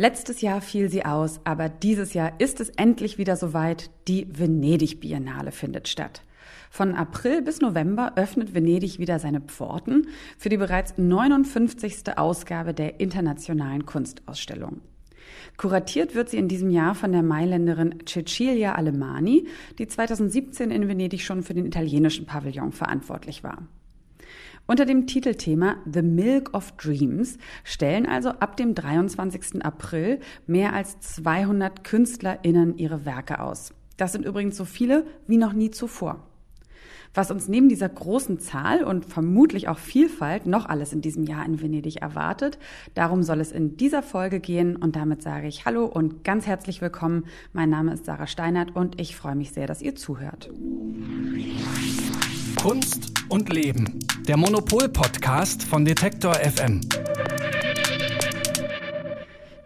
Letztes Jahr fiel sie aus, aber dieses Jahr ist es endlich wieder soweit. Die Venedig Biennale findet statt. Von April bis November öffnet Venedig wieder seine Pforten für die bereits 59. Ausgabe der internationalen Kunstausstellung. Kuratiert wird sie in diesem Jahr von der Mailänderin Cecilia Alemani, die 2017 in Venedig schon für den italienischen Pavillon verantwortlich war. Unter dem Titelthema The Milk of Dreams stellen also ab dem 23. April mehr als 200 KünstlerInnen ihre Werke aus. Das sind übrigens so viele wie noch nie zuvor. Was uns neben dieser großen Zahl und vermutlich auch Vielfalt noch alles in diesem Jahr in Venedig erwartet, darum soll es in dieser Folge gehen und damit sage ich Hallo und ganz herzlich willkommen. Mein Name ist Sarah Steinert und ich freue mich sehr, dass ihr zuhört. Kunst und Leben. Der Monopol-Podcast von Detektor FM.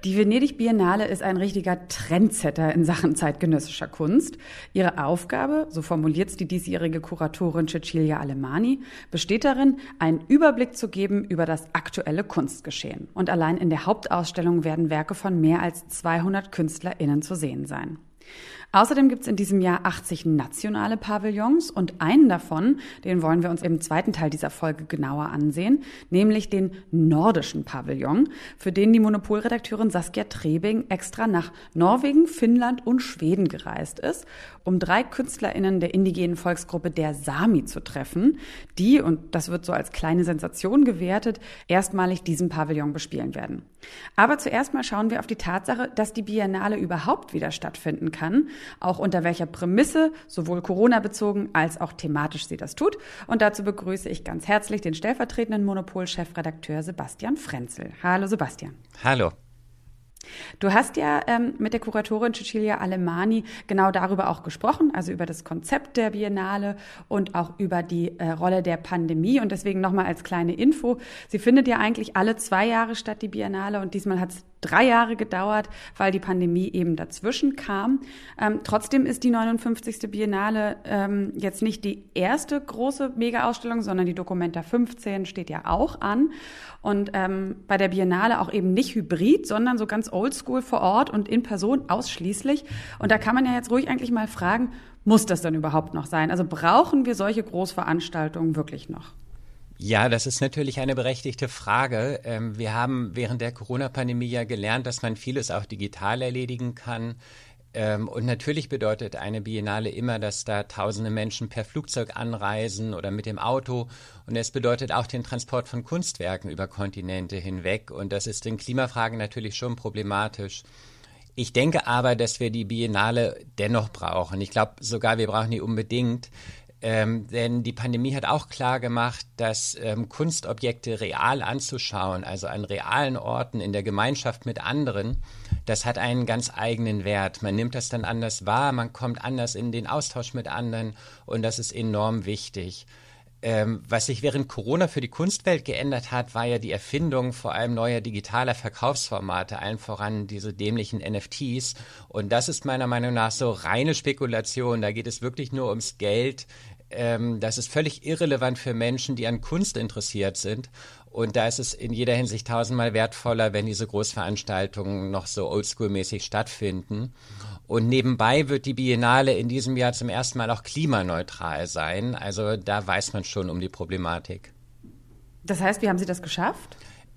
Die Venedig Biennale ist ein richtiger Trendsetter in Sachen zeitgenössischer Kunst. Ihre Aufgabe, so formuliert es die diesjährige Kuratorin Cecilia Alemani, besteht darin, einen Überblick zu geben über das aktuelle Kunstgeschehen. Und allein in der Hauptausstellung werden Werke von mehr als 200 KünstlerInnen zu sehen sein. Außerdem gibt es in diesem Jahr 80 nationale Pavillons und einen davon, den wollen wir uns im zweiten Teil dieser Folge genauer ansehen, nämlich den nordischen Pavillon, für den die Monopolredakteurin Saskia Trebing extra nach Norwegen, Finnland und Schweden gereist ist, um drei KünstlerInnen der indigenen Volksgruppe der Sami zu treffen, die, und das wird so als kleine Sensation gewertet, erstmalig diesen Pavillon bespielen werden. Aber zuerst mal schauen wir auf die Tatsache, dass die Biennale überhaupt wieder stattfinden kann auch unter welcher Prämisse, sowohl Corona-bezogen als auch thematisch sie das tut. Und dazu begrüße ich ganz herzlich den stellvertretenden Monopol-Chefredakteur Sebastian Frenzel. Hallo Sebastian. Hallo. Du hast ja ähm, mit der Kuratorin Cecilia Alemani genau darüber auch gesprochen, also über das Konzept der Biennale und auch über die äh, Rolle der Pandemie. Und deswegen nochmal als kleine Info. Sie findet ja eigentlich alle zwei Jahre statt, die Biennale. Und diesmal hat es drei Jahre gedauert, weil die Pandemie eben dazwischen kam. Ähm, trotzdem ist die 59. Biennale ähm, jetzt nicht die erste große Mega-Ausstellung, sondern die Documenta 15 steht ja auch an. Und ähm, bei der Biennale auch eben nicht hybrid, sondern so ganz oldschool vor Ort und in Person ausschließlich. Und da kann man ja jetzt ruhig eigentlich mal fragen, muss das denn überhaupt noch sein? Also brauchen wir solche Großveranstaltungen wirklich noch? Ja, das ist natürlich eine berechtigte Frage. Ähm, wir haben während der Corona-Pandemie ja gelernt, dass man vieles auch digital erledigen kann. Ähm, und natürlich bedeutet eine Biennale immer, dass da tausende Menschen per Flugzeug anreisen oder mit dem Auto. Und es bedeutet auch den Transport von Kunstwerken über Kontinente hinweg. Und das ist in Klimafragen natürlich schon problematisch. Ich denke aber, dass wir die Biennale dennoch brauchen. Ich glaube sogar, wir brauchen die unbedingt. Ähm, denn die Pandemie hat auch klar gemacht, dass ähm, Kunstobjekte real anzuschauen, also an realen Orten in der Gemeinschaft mit anderen, das hat einen ganz eigenen Wert. Man nimmt das dann anders wahr, man kommt anders in den Austausch mit anderen und das ist enorm wichtig. Ähm, was sich während Corona für die Kunstwelt geändert hat, war ja die Erfindung vor allem neuer digitaler Verkaufsformate, allen voran diese dämlichen NFTs. Und das ist meiner Meinung nach so reine Spekulation. Da geht es wirklich nur ums Geld. Ähm, das ist völlig irrelevant für Menschen, die an Kunst interessiert sind. Und da ist es in jeder Hinsicht tausendmal wertvoller, wenn diese Großveranstaltungen noch so oldschool-mäßig stattfinden. Und nebenbei wird die Biennale in diesem Jahr zum ersten Mal auch klimaneutral sein. Also da weiß man schon um die Problematik. Das heißt, wie haben Sie das geschafft?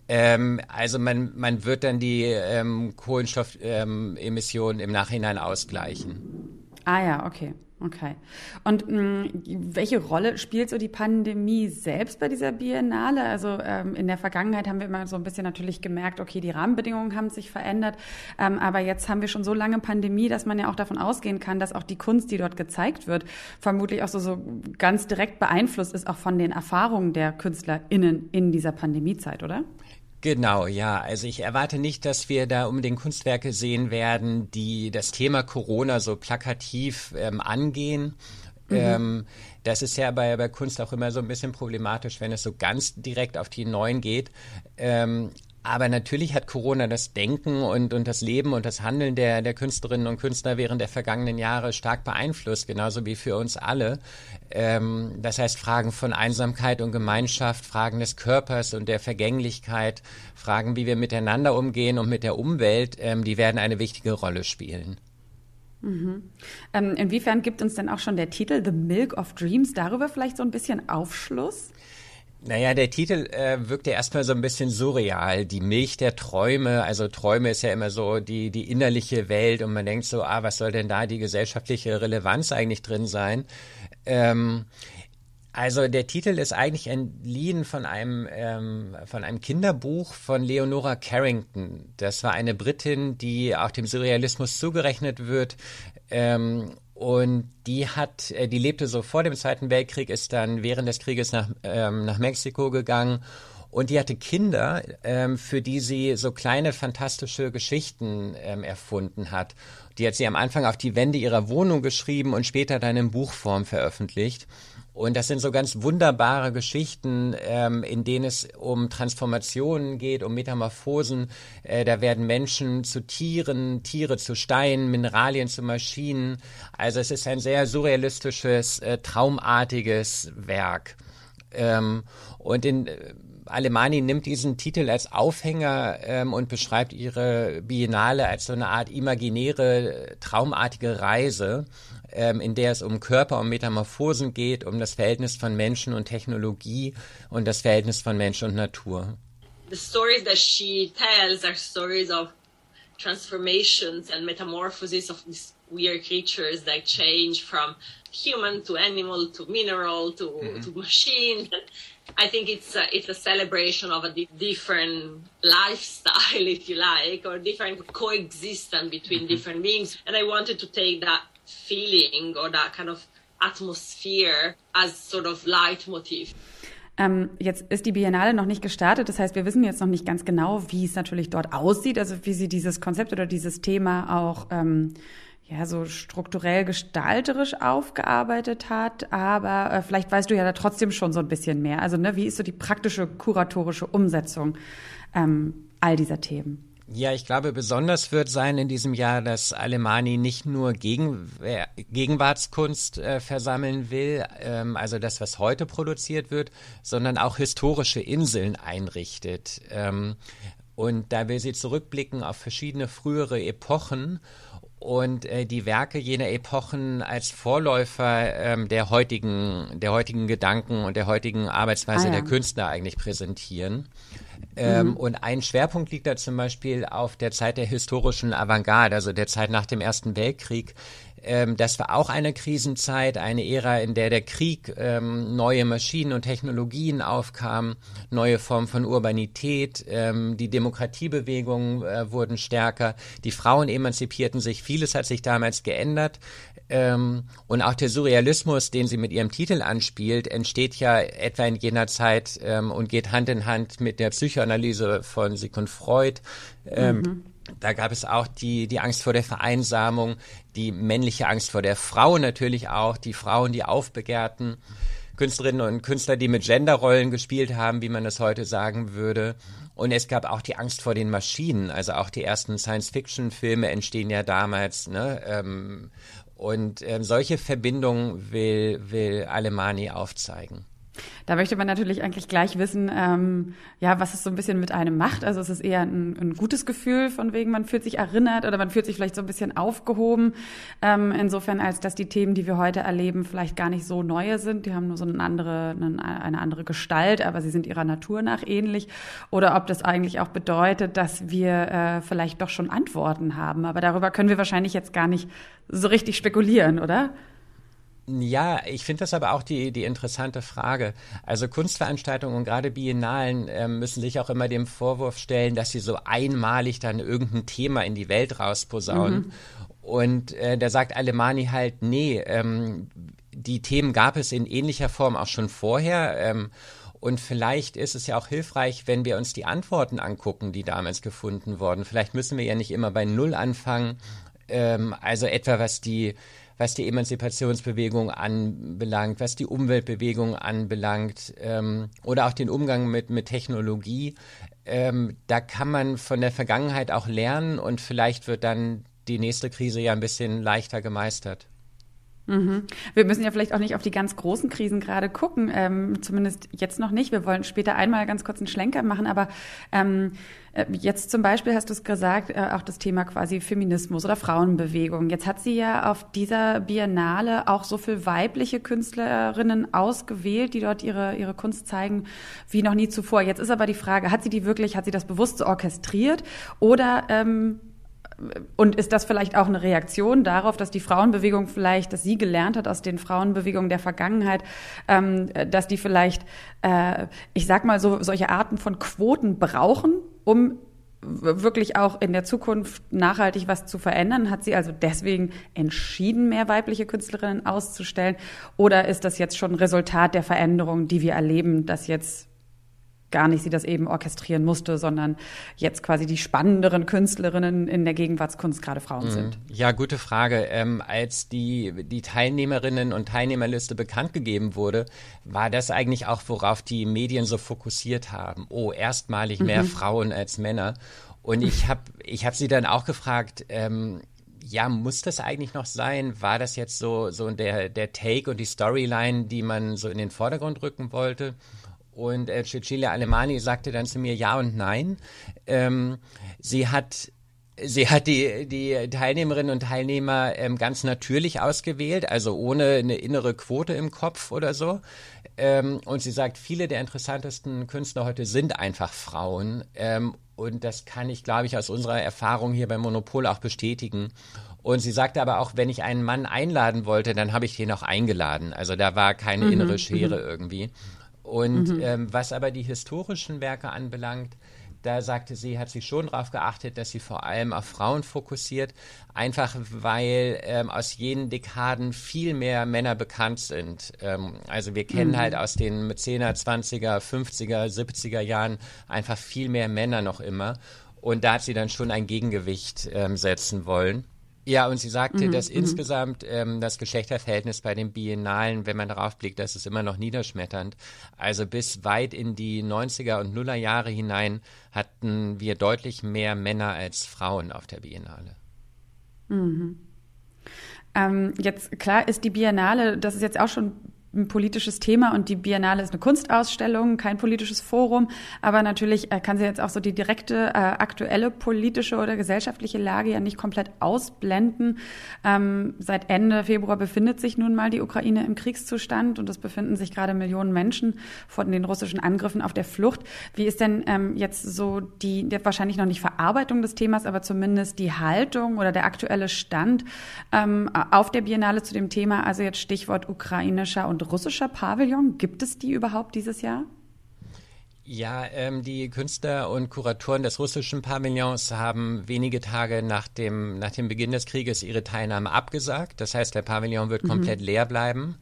Ähm, also man, man wird dann die ähm, Kohlenstoffemissionen ähm, im Nachhinein ausgleichen. Ah ja, okay. Okay. Und mh, mm, welche Rolle spielt so die Pandemie selbst bei dieser Biennale? Also ähm, in der Vergangenheit haben wir immer so ein bisschen natürlich gemerkt, okay, die Rahmenbedingungen haben sich verändert, ähm, aber jetzt haben wir schon so lange Pandemie, dass man ja auch davon ausgehen kann, dass auch die Kunst, die dort gezeigt wird, vermutlich auch so, so ganz direkt beeinflusst ist, auch von den Erfahrungen der KünstlerInnen in dieser Pandemiezeit, oder? Genau, ja. Also ich erwarte nicht, dass wir da unbedingt Kunstwerke sehen werden, die das Thema Corona so plakativ ähm, angehen. Mhm. Ähm, das ist ja bei, bei Kunst auch immer so ein bisschen problematisch, wenn es so ganz direkt auf die Neuen geht. Ähm, aber natürlich hat Corona das Denken und, und das Leben und das Handeln der, der Künstlerinnen und Künstler während der vergangenen Jahre stark beeinflusst, genauso wie für uns alle. Ähm, das heißt, Fragen von Einsamkeit und Gemeinschaft, Fragen des Körpers und der Vergänglichkeit, Fragen, wie wir miteinander umgehen und mit der Umwelt, ähm, die werden eine wichtige Rolle spielen. Mhm. Ähm, inwiefern gibt uns denn auch schon der Titel The Milk of Dreams darüber vielleicht so ein bisschen Aufschluss? Naja, der Titel äh, wirkt ja erstmal so ein bisschen surreal. Die Milch der Träume. Also Träume ist ja immer so die, die innerliche Welt und man denkt so, ah, was soll denn da die gesellschaftliche Relevanz eigentlich drin sein? Ähm, also der Titel ist eigentlich entliehen von einem ähm, von einem Kinderbuch von Leonora Carrington. Das war eine Britin, die auch dem Surrealismus zugerechnet wird. Ähm, und die hat, äh, die lebte so vor dem Zweiten Weltkrieg, ist dann während des Krieges nach, ähm, nach Mexiko gegangen und die hatte Kinder, ähm, für die sie so kleine fantastische Geschichten ähm, erfunden hat. Die hat sie am Anfang auf die Wände ihrer Wohnung geschrieben und später dann in Buchform veröffentlicht. Und das sind so ganz wunderbare Geschichten, ähm, in denen es um Transformationen geht, um Metamorphosen. Äh, da werden Menschen zu Tieren, Tiere zu Steinen, Mineralien zu Maschinen. Also es ist ein sehr surrealistisches, äh, traumartiges Werk. Ähm, und in äh, Alemani nimmt diesen Titel als Aufhänger ähm, und beschreibt ihre Biennale als so eine Art imaginäre, traumartige Reise ähm, in der es um Körper, um Metamorphosen geht, um das Verhältnis von Menschen und Technologie und das Verhältnis von Mensch und Natur. The stories that she tells are stories of transformations and metamorphoses of these weird creatures that change from human to animal to mineral to, mm -hmm. to machine. I think it's a, it's a celebration of a di different lifestyle, if you like, or different coexistence between mm -hmm. different beings. And I wanted to take that feeling or that kind of atmosphere as sort of leitmotiv. Ähm, jetzt ist die Biennale noch nicht gestartet, das heißt, wir wissen jetzt noch nicht ganz genau, wie es natürlich dort aussieht, also wie sie dieses Konzept oder dieses Thema auch ähm, ja so strukturell gestalterisch aufgearbeitet hat. Aber äh, vielleicht weißt du ja da trotzdem schon so ein bisschen mehr. Also ne, wie ist so die praktische kuratorische Umsetzung ähm, all dieser Themen? Ja, ich glaube, besonders wird sein in diesem Jahr, dass Alemani nicht nur Gegen Gegenwartskunst äh, versammeln will, ähm, also das, was heute produziert wird, sondern auch historische Inseln einrichtet. Ähm, und da will sie zurückblicken auf verschiedene frühere Epochen und äh, die Werke jener Epochen als Vorläufer ähm, der heutigen, der heutigen Gedanken und der heutigen Arbeitsweise ah, ja. der Künstler eigentlich präsentieren. Ähm, mhm. Und ein Schwerpunkt liegt da zum Beispiel auf der Zeit der historischen Avantgarde, also der Zeit nach dem Ersten Weltkrieg, ähm, das war auch eine Krisenzeit, eine Ära, in der der Krieg ähm, neue Maschinen und Technologien aufkam, neue Formen von Urbanität, ähm, die Demokratiebewegungen äh, wurden stärker, die Frauen emanzipierten sich, vieles hat sich damals geändert. Ähm, und auch der Surrealismus, den sie mit ihrem Titel anspielt, entsteht ja etwa in jener Zeit ähm, und geht Hand in Hand mit der Psychoanalyse von Sigmund Freud. Ähm, mhm da gab es auch die, die Angst vor der Vereinsamung, die männliche Angst vor der Frau natürlich auch, die Frauen, die aufbegehrten, Künstlerinnen und Künstler, die mit Genderrollen gespielt haben, wie man es heute sagen würde. Und es gab auch die Angst vor den Maschinen. Also auch die ersten Science-Fiction-Filme entstehen ja damals. Ne? Ähm, und ähm, solche Verbindungen will, will Alemani aufzeigen. Da möchte man natürlich eigentlich gleich wissen, ähm, ja, was es so ein bisschen mit einem macht. Also es ist eher ein, ein, gutes Gefühl, von wegen man fühlt sich erinnert oder man fühlt sich vielleicht so ein bisschen aufgehoben. Ähm, insofern, als dass die Themen, die wir heute erleben, vielleicht gar nicht so neue sind. Die haben nur so eine andere, eine andere Gestalt, aber sie sind ihrer Natur nach ähnlich. Oder ob das eigentlich auch bedeutet, dass wir äh, vielleicht doch schon Antworten haben. Aber darüber können wir wahrscheinlich jetzt gar nicht so richtig spekulieren, oder? Ja, ich finde das aber auch die, die interessante Frage. Also Kunstveranstaltungen und gerade Biennalen äh, müssen sich auch immer dem Vorwurf stellen, dass sie so einmalig dann irgendein Thema in die Welt rausposaunen. Mhm. Und äh, da sagt Alemani halt, nee, ähm, die Themen gab es in ähnlicher Form auch schon vorher. Ähm, und vielleicht ist es ja auch hilfreich, wenn wir uns die Antworten angucken, die damals gefunden wurden. Vielleicht müssen wir ja nicht immer bei Null anfangen. Ähm, also etwa was die was die Emanzipationsbewegung anbelangt, was die Umweltbewegung anbelangt ähm, oder auch den Umgang mit, mit Technologie. Ähm, da kann man von der Vergangenheit auch lernen und vielleicht wird dann die nächste Krise ja ein bisschen leichter gemeistert. Mhm. Wir müssen ja vielleicht auch nicht auf die ganz großen Krisen gerade gucken, ähm, zumindest jetzt noch nicht. Wir wollen später einmal ganz kurz einen Schlenker machen, aber ähm, äh, jetzt zum Beispiel hast du es gesagt, äh, auch das Thema quasi Feminismus oder Frauenbewegung. Jetzt hat sie ja auf dieser Biennale auch so viel weibliche Künstlerinnen ausgewählt, die dort ihre, ihre Kunst zeigen, wie noch nie zuvor. Jetzt ist aber die Frage, hat sie die wirklich, hat sie das bewusst so orchestriert oder ähm, und ist das vielleicht auch eine Reaktion darauf, dass die Frauenbewegung vielleicht, dass sie gelernt hat aus den Frauenbewegungen der Vergangenheit, ähm, dass die vielleicht, äh, ich sag mal so, solche Arten von Quoten brauchen, um wirklich auch in der Zukunft nachhaltig was zu verändern? Hat sie also deswegen entschieden, mehr weibliche Künstlerinnen auszustellen? Oder ist das jetzt schon Resultat der Veränderung, die wir erleben, dass jetzt gar nicht sie das eben orchestrieren musste, sondern jetzt quasi die spannenderen Künstlerinnen in der Gegenwartskunst gerade Frauen mhm. sind? Ja, gute Frage. Ähm, als die, die Teilnehmerinnen und Teilnehmerliste bekannt gegeben wurde, war das eigentlich auch, worauf die Medien so fokussiert haben. Oh, erstmalig mehr mhm. Frauen als Männer. Und ich habe ich hab sie dann auch gefragt, ähm, ja, muss das eigentlich noch sein? War das jetzt so, so der, der Take und die Storyline, die man so in den Vordergrund rücken wollte? Und äh, Cecilia Alemani sagte dann zu mir ja und nein. Ähm, sie hat Sie hat die, die Teilnehmerinnen und Teilnehmer ähm, ganz natürlich ausgewählt, also ohne eine innere Quote im Kopf oder so. Ähm, und sie sagt, viele der interessantesten Künstler heute sind einfach Frauen. Ähm, und das kann ich, glaube ich, aus unserer Erfahrung hier beim Monopol auch bestätigen. Und sie sagte aber auch, wenn ich einen Mann einladen wollte, dann habe ich den auch eingeladen. Also da war keine mhm, innere Schere mhm. irgendwie. Und mhm. ähm, was aber die historischen Werke anbelangt, da sagte sie, hat sie schon darauf geachtet, dass sie vor allem auf Frauen fokussiert, einfach weil ähm, aus jenen Dekaden viel mehr Männer bekannt sind. Ähm, also wir kennen mhm. halt aus den 10er, 20er, 50er, 70er Jahren einfach viel mehr Männer noch immer. Und da hat sie dann schon ein Gegengewicht ähm, setzen wollen. Ja, und sie sagte, mhm, dass mhm. insgesamt ähm, das Geschlechterverhältnis bei den Biennalen, wenn man darauf blickt, das ist immer noch niederschmetternd. Also bis weit in die 90er und Nuller Jahre hinein hatten wir deutlich mehr Männer als Frauen auf der Biennale. Mhm. Ähm, jetzt klar ist die Biennale, das ist jetzt auch schon ein politisches Thema und die Biennale ist eine Kunstausstellung, kein politisches Forum, aber natürlich äh, kann sie jetzt auch so die direkte äh, aktuelle politische oder gesellschaftliche Lage ja nicht komplett ausblenden. Ähm, seit Ende Februar befindet sich nun mal die Ukraine im Kriegszustand und es befinden sich gerade Millionen Menschen von den russischen Angriffen auf der Flucht. Wie ist denn ähm, jetzt so die, die wahrscheinlich noch nicht Verarbeitung des Themas, aber zumindest die Haltung oder der aktuelle Stand ähm, auf der Biennale zu dem Thema? Also jetzt Stichwort ukrainischer und russischer Pavillon? Gibt es die überhaupt dieses Jahr? Ja, ähm, die Künstler und Kuratoren des russischen Pavillons haben wenige Tage nach dem, nach dem Beginn des Krieges ihre Teilnahme abgesagt. Das heißt, der Pavillon wird mhm. komplett leer bleiben.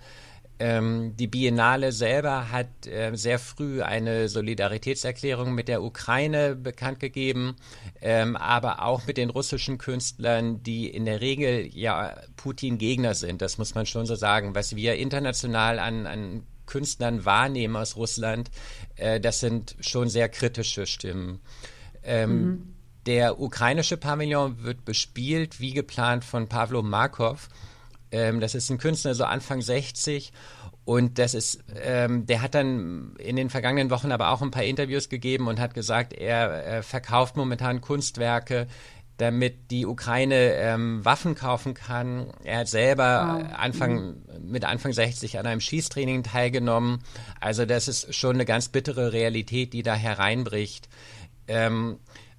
Ähm, die Biennale selber hat äh, sehr früh eine Solidaritätserklärung mit der Ukraine bekannt gegeben, ähm, aber auch mit den russischen Künstlern, die in der Regel ja Putin-Gegner sind. Das muss man schon so sagen. Was wir international an, an Künstlern wahrnehmen aus Russland, äh, das sind schon sehr kritische Stimmen. Ähm, mhm. Der ukrainische Pavillon wird bespielt, wie geplant, von Pavlo Markov. Ähm, das ist ein Künstler, so Anfang 60. Und das ist, ähm, der hat dann in den vergangenen Wochen aber auch ein paar Interviews gegeben und hat gesagt, er, er verkauft momentan Kunstwerke, damit die Ukraine ähm, Waffen kaufen kann. Er hat selber wow. Anfang, mhm. mit Anfang 60 an einem Schießtraining teilgenommen. Also das ist schon eine ganz bittere Realität, die da hereinbricht. Ähm,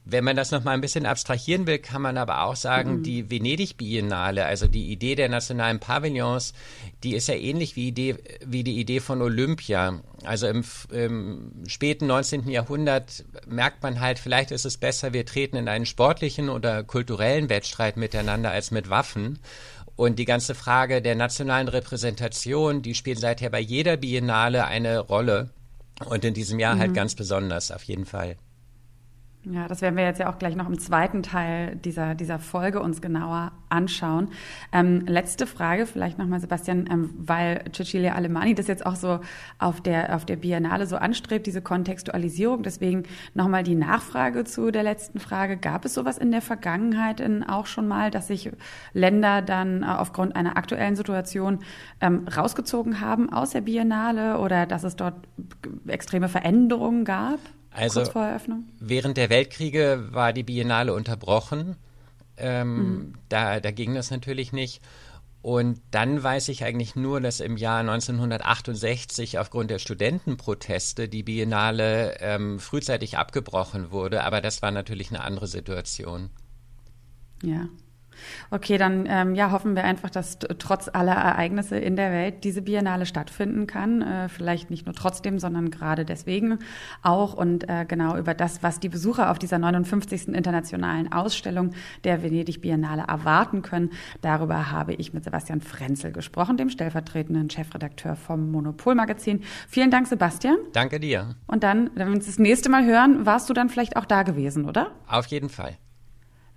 wenn man das noch mal ein bisschen abstrahieren will, kann man aber auch sagen, mhm. die Venedig Biennale, also die Idee der nationalen Pavillons, die ist ja ähnlich wie, Idee, wie die Idee von Olympia. Also im, im, späten 19. Jahrhundert merkt man halt, vielleicht ist es besser, wir treten in einen sportlichen oder kulturellen Wettstreit miteinander als mit Waffen. Und die ganze Frage der nationalen Repräsentation, die spielt seither bei jeder Biennale eine Rolle. Und in diesem Jahr halt mhm. halt ganz besonders, auf jeden Fall. Ja, das werden wir jetzt ja auch gleich noch im zweiten Teil dieser, dieser Folge uns genauer anschauen. Ähm, letzte Frage vielleicht nochmal, Sebastian, ähm, weil Cecilia Alemani das jetzt auch so auf der, auf der Biennale so anstrebt, diese Kontextualisierung. Deswegen nochmal die Nachfrage zu der letzten Frage. Gab es sowas in der Vergangenheit in auch schon mal, dass sich Länder dann äh, aufgrund einer aktuellen Situation ähm, rausgezogen haben aus der Biennale oder dass es dort extreme Veränderungen gab? Also kurz vor Eröffnung? während der Weltkriege war die Biennale unterbrochen. Ähm, mhm. da, da ging das natürlich nicht. Und dann weiß ich eigentlich nur, dass im Jahr 1968 aufgrund der Studentenproteste die Biennale ähm, frühzeitig abgebrochen wurde. Aber das war natürlich eine andere Situation. Ja. Okay, dann ähm, ja, hoffen wir einfach, dass trotz aller Ereignisse in der Welt diese Biennale stattfinden kann. Äh, vielleicht nicht nur trotzdem, sondern gerade deswegen auch. Und äh, genau über das, was die Besucher auf dieser 59. internationalen Ausstellung der Venedig Biennale erwarten können, darüber habe ich mit Sebastian Frenzel gesprochen, dem stellvertretenden Chefredakteur vom Monopolmagazin. Vielen Dank, Sebastian. Danke dir. Und dann, wenn wir uns das nächste Mal hören, warst du dann vielleicht auch da gewesen, oder? Auf jeden Fall.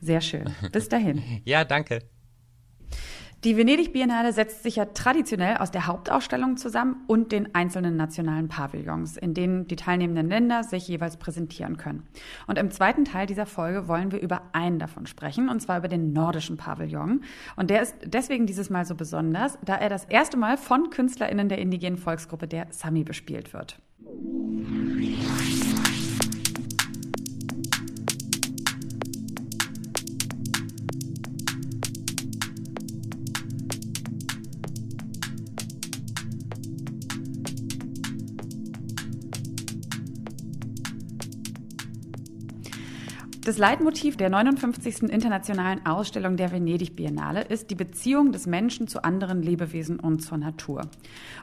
Sehr schön. Bis dahin. ja, danke. Die Venedig Biennale setzt sich ja traditionell aus der Hauptausstellung zusammen und den einzelnen nationalen Pavillons, in denen die teilnehmenden Länder sich jeweils präsentieren können. Und im zweiten Teil dieser Folge wollen wir über einen davon sprechen, und zwar über den nordischen Pavillon. Und der ist deswegen dieses Mal so besonders, da er das erste Mal von KünstlerInnen der indigenen Volksgruppe der Sami bespielt wird. Das Leitmotiv der 59. Internationalen Ausstellung der Venedig Biennale ist die Beziehung des Menschen zu anderen Lebewesen und zur Natur.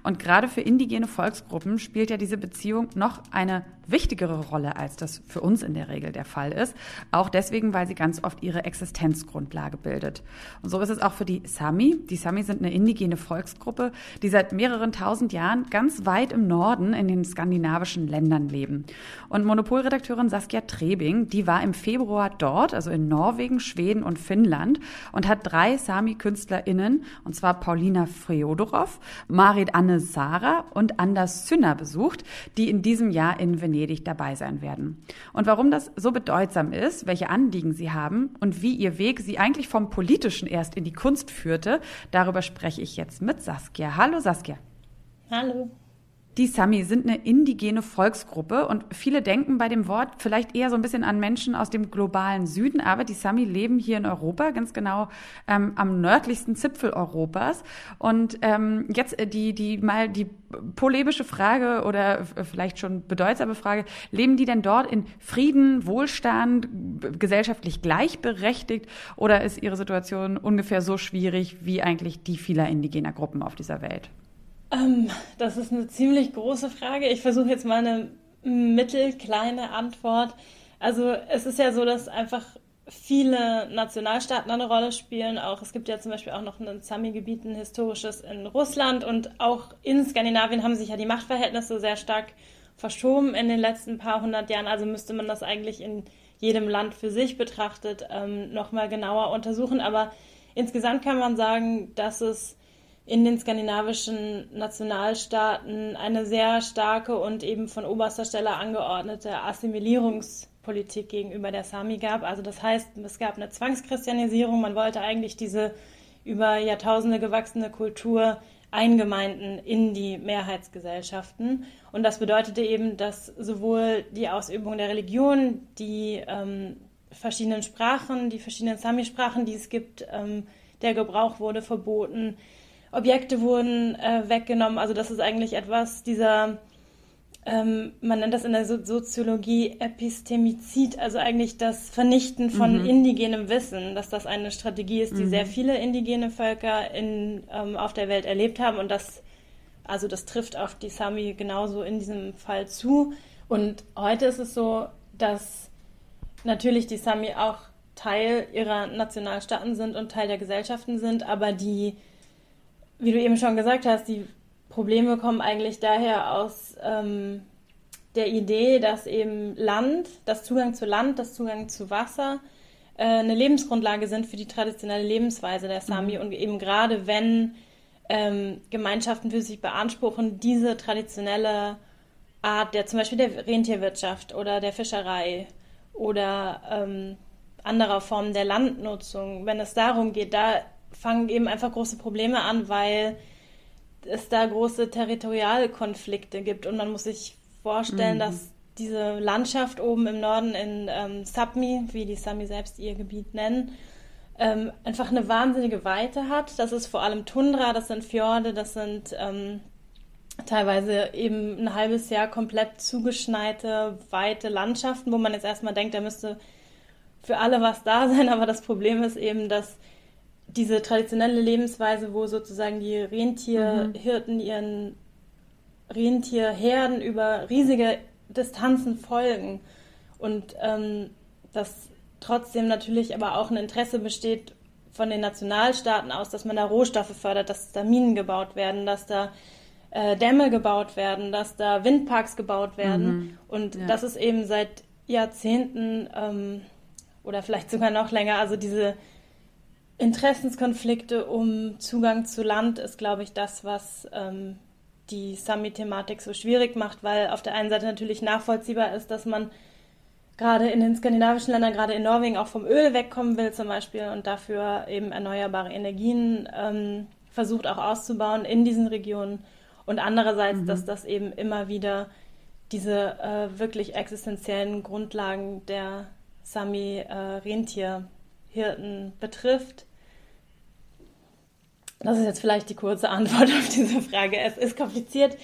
Und gerade für indigene Volksgruppen spielt ja diese Beziehung noch eine wichtigere Rolle, als das für uns in der Regel der Fall ist. Auch deswegen, weil sie ganz oft ihre Existenzgrundlage bildet. Und so ist es auch für die Sami. Die Sami sind eine indigene Volksgruppe, die seit mehreren tausend Jahren ganz weit im Norden in den skandinavischen Ländern leben. Und Monopolredakteurin Saskia Trebing, die war im Februar dort, also in Norwegen, Schweden und Finnland und hat drei Sami-KünstlerInnen, und zwar Paulina Freodorov, Marit Anne Sara und Anders Sünner besucht, die in diesem Jahr in Venedig dabei sein werden. Und warum das so bedeutsam ist, welche Anliegen sie haben und wie ihr Weg sie eigentlich vom Politischen erst in die Kunst führte, darüber spreche ich jetzt mit Saskia. Hallo Saskia. Hallo. Die Sami sind eine indigene Volksgruppe und viele denken bei dem Wort vielleicht eher so ein bisschen an Menschen aus dem globalen Süden, aber die Sami leben hier in Europa, ganz genau ähm, am nördlichsten Zipfel Europas. Und ähm, jetzt äh, die, die mal die polemische Frage oder vielleicht schon bedeutsame Frage, leben die denn dort in Frieden, Wohlstand, gesellschaftlich gleichberechtigt oder ist ihre Situation ungefähr so schwierig wie eigentlich die vieler indigener Gruppen auf dieser Welt? Ähm, das ist eine ziemlich große Frage. Ich versuche jetzt mal eine mittelkleine Antwort. Also es ist ja so, dass einfach viele Nationalstaaten eine Rolle spielen. Auch es gibt ja zum Beispiel auch noch ein Sami-Gebiet, ein historisches in Russland und auch in Skandinavien haben sich ja die Machtverhältnisse sehr stark verschoben in den letzten paar hundert Jahren. Also müsste man das eigentlich in jedem Land für sich betrachtet ähm, nochmal genauer untersuchen. Aber insgesamt kann man sagen, dass es in den skandinavischen Nationalstaaten eine sehr starke und eben von oberster Stelle angeordnete Assimilierungspolitik gegenüber der Sami gab. Also das heißt, es gab eine Zwangschristianisierung. Man wollte eigentlich diese über Jahrtausende gewachsene Kultur eingemeinden in die Mehrheitsgesellschaften. Und das bedeutete eben, dass sowohl die Ausübung der Religion, die ähm, verschiedenen Sprachen, die verschiedenen Sami-Sprachen, die es gibt, ähm, der Gebrauch wurde verboten, Objekte wurden äh, weggenommen. Also das ist eigentlich etwas dieser, ähm, man nennt das in der so Soziologie Epistemizid, also eigentlich das Vernichten von mhm. indigenem Wissen, dass das eine Strategie ist, die mhm. sehr viele indigene Völker in, ähm, auf der Welt erlebt haben und das, also das trifft auf die Sami genauso in diesem Fall zu. Und heute ist es so, dass natürlich die Sami auch Teil ihrer Nationalstaaten sind und Teil der Gesellschaften sind, aber die wie du eben schon gesagt hast, die Probleme kommen eigentlich daher aus ähm, der Idee, dass eben Land, das Zugang zu Land, das Zugang zu Wasser äh, eine Lebensgrundlage sind für die traditionelle Lebensweise der Sami mhm. und eben gerade wenn ähm, Gemeinschaften für sich beanspruchen, diese traditionelle Art der zum Beispiel der Rentierwirtschaft oder der Fischerei oder ähm, anderer Formen der Landnutzung, wenn es darum geht, da fangen eben einfach große Probleme an, weil es da große Territorialkonflikte gibt und man muss sich vorstellen, mhm. dass diese Landschaft oben im Norden in ähm, Sapmi, wie die Sami selbst ihr Gebiet nennen, ähm, einfach eine wahnsinnige Weite hat. Das ist vor allem Tundra, das sind Fjorde, das sind ähm, teilweise eben ein halbes Jahr komplett zugeschneite, weite Landschaften, wo man jetzt erstmal denkt, da müsste für alle was da sein, aber das Problem ist eben, dass diese traditionelle Lebensweise, wo sozusagen die Rentierhirten ihren Rentierherden über riesige Distanzen folgen und ähm, dass trotzdem natürlich aber auch ein Interesse besteht von den Nationalstaaten aus, dass man da Rohstoffe fördert, dass da Minen gebaut werden, dass da äh, Dämme gebaut werden, dass da Windparks gebaut werden. Mhm. Und ja. das ist eben seit Jahrzehnten ähm, oder vielleicht sogar noch länger, also diese Interessenskonflikte um Zugang zu Land ist, glaube ich, das, was ähm, die Sami-Thematik so schwierig macht, weil auf der einen Seite natürlich nachvollziehbar ist, dass man gerade in den skandinavischen Ländern, gerade in Norwegen auch vom Öl wegkommen will zum Beispiel und dafür eben erneuerbare Energien ähm, versucht auch auszubauen in diesen Regionen. Und andererseits, mhm. dass das eben immer wieder diese äh, wirklich existenziellen Grundlagen der Sami-Rentierhirten äh, betrifft das ist jetzt vielleicht die kurze Antwort auf diese Frage. Es ist kompliziert,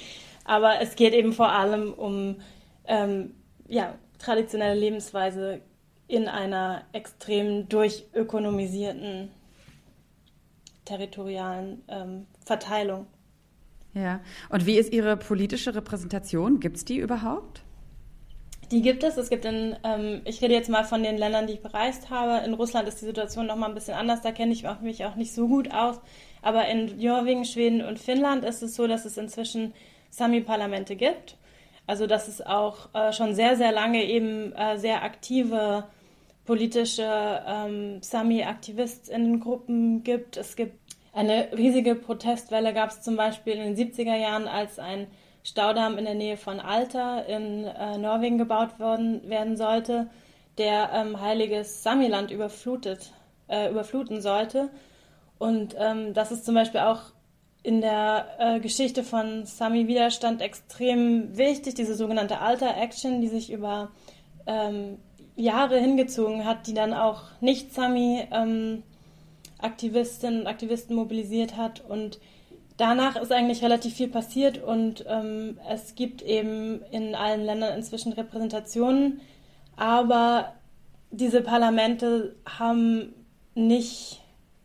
aber es geht eben vor allem um ähm, ja, traditionelle Lebensweise in einer extrem durchökonomisierten territorialen ähm, Verteilung. Ja, und wie ist Ihre politische Repräsentation? Gibt es die überhaupt? Die gibt es. Es gibt in, ähm, ich rede jetzt mal von den Ländern, die ich bereist habe. In Russland ist die Situation nochmal ein bisschen anders. Da kenne ich mich auch nicht so gut aus. Aber in Norwegen, Schweden und Finnland ist es so, dass es inzwischen Sami-Parlamente gibt. Also dass es auch äh, schon sehr, sehr lange eben äh, sehr aktive politische ähm, Sami-AktivistInnen-Gruppen gibt. Es gibt eine riesige Protestwelle, gab es zum Beispiel in den 70er Jahren, als ein Staudamm in der Nähe von Alta in äh, Norwegen gebaut worden, werden sollte, der ähm, heiliges Samiland überflutet, äh, überfluten sollte. Und ähm, das ist zum Beispiel auch in der äh, Geschichte von Sami-Widerstand extrem wichtig, diese sogenannte Alter-Action, die sich über ähm, Jahre hingezogen hat, die dann auch Nicht-Sami-Aktivistinnen ähm, und Aktivisten mobilisiert hat. Und danach ist eigentlich relativ viel passiert und ähm, es gibt eben in allen Ländern inzwischen Repräsentationen, aber diese Parlamente haben nicht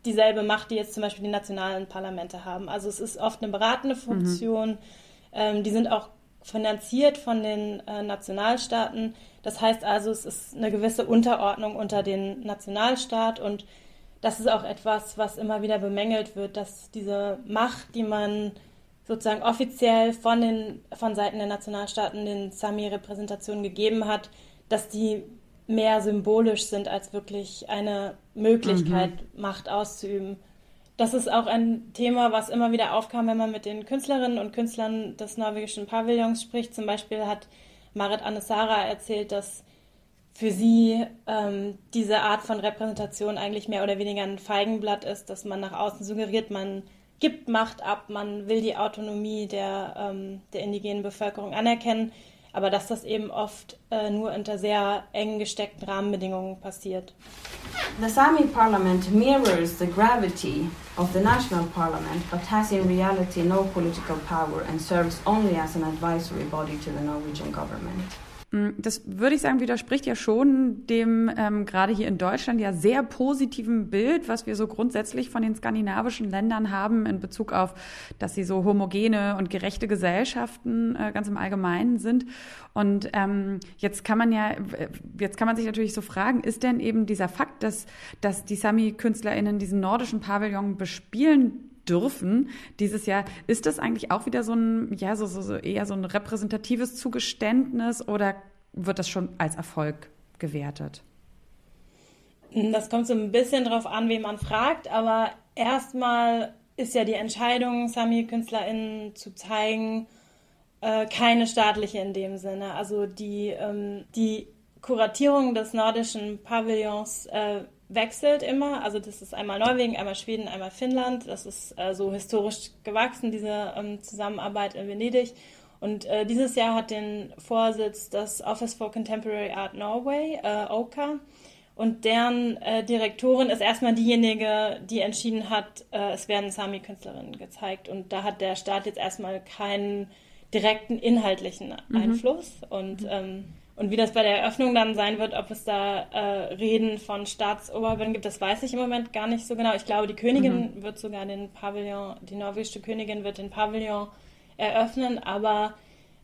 dieselbe Macht, die jetzt zum Beispiel die nationalen Parlamente haben. Also es ist oft eine beratende mhm. Funktion. Mhm. Ähm, die sind auch finanziert von den äh, Nationalstaaten. Das heißt also, es ist eine gewisse Unterordnung unter den Nationalstaat und das ist auch etwas, was immer wieder bemängelt wird, dass diese Macht, die man sozusagen offiziell von den von Seiten der Nationalstaaten den Sami-Repräsentationen gegeben hat, dass die mehr symbolisch sind als wirklich eine Möglichkeit, mhm. Macht auszuüben. Das ist auch ein Thema, was immer wieder aufkam, wenn man mit den Künstlerinnen und Künstlern des norwegischen Pavillons spricht. Zum Beispiel hat Marit Annesara erzählt, dass für sie ähm, diese Art von Repräsentation eigentlich mehr oder weniger ein Feigenblatt ist, dass man nach außen suggeriert, man gibt Macht ab, man will die Autonomie der, ähm, der indigenen Bevölkerung anerkennen, aber dass das eben oft äh, nur unter sehr eng gesteckten Rahmenbedingungen passiert. The Sami parliament mirrors the gravity of the national parliament, but has in reality no political power and serves only as an advisory body to the Norwegian government. Mm, das würde ich sagen, widerspricht ja schon dem ähm, gerade hier in Deutschland ja sehr positiven Bild, was wir so grundsätzlich von den skandinavischen Ländern haben in Bezug auf, dass sie so homogene und gerechte Gesellschaften äh, ganz im Allgemeinen sind. Und ähm, jetzt kann man ja, jetzt kann man sich natürlich so fragen, ist denn eben dieser Fakt, dass, dass die Sami-KünstlerInnen diesen nordischen Pavillon bespielen dürfen dieses Jahr. Ist das eigentlich auch wieder so ein, ja, so, so, so eher so ein repräsentatives Zugeständnis oder wird das schon als Erfolg gewertet? Das kommt so ein bisschen drauf an, wen man fragt, aber erstmal ist ja die Entscheidung, Sami-KünstlerInnen zu zeigen, äh, keine staatliche in dem Sinne. Also die, ähm, die Kuratierung des nordischen Pavillons äh, wechselt immer. Also das ist einmal Norwegen, einmal Schweden, einmal Finnland. Das ist äh, so historisch gewachsen, diese ähm, Zusammenarbeit in Venedig. Und äh, dieses Jahr hat den Vorsitz das Office for Contemporary Art Norway, äh, OCA. Und deren äh, Direktorin ist erstmal diejenige, die entschieden hat, äh, es werden Sami-Künstlerinnen gezeigt. Und da hat der Staat jetzt erstmal keinen direkten inhaltlichen mhm. Einfluss. Und, mhm. ähm, und wie das bei der Eröffnung dann sein wird, ob es da äh, Reden von Staatsoberbehörden gibt, das weiß ich im Moment gar nicht so genau. Ich glaube, die Königin mhm. wird sogar den Pavillon, die norwegische Königin wird den Pavillon eröffnen, aber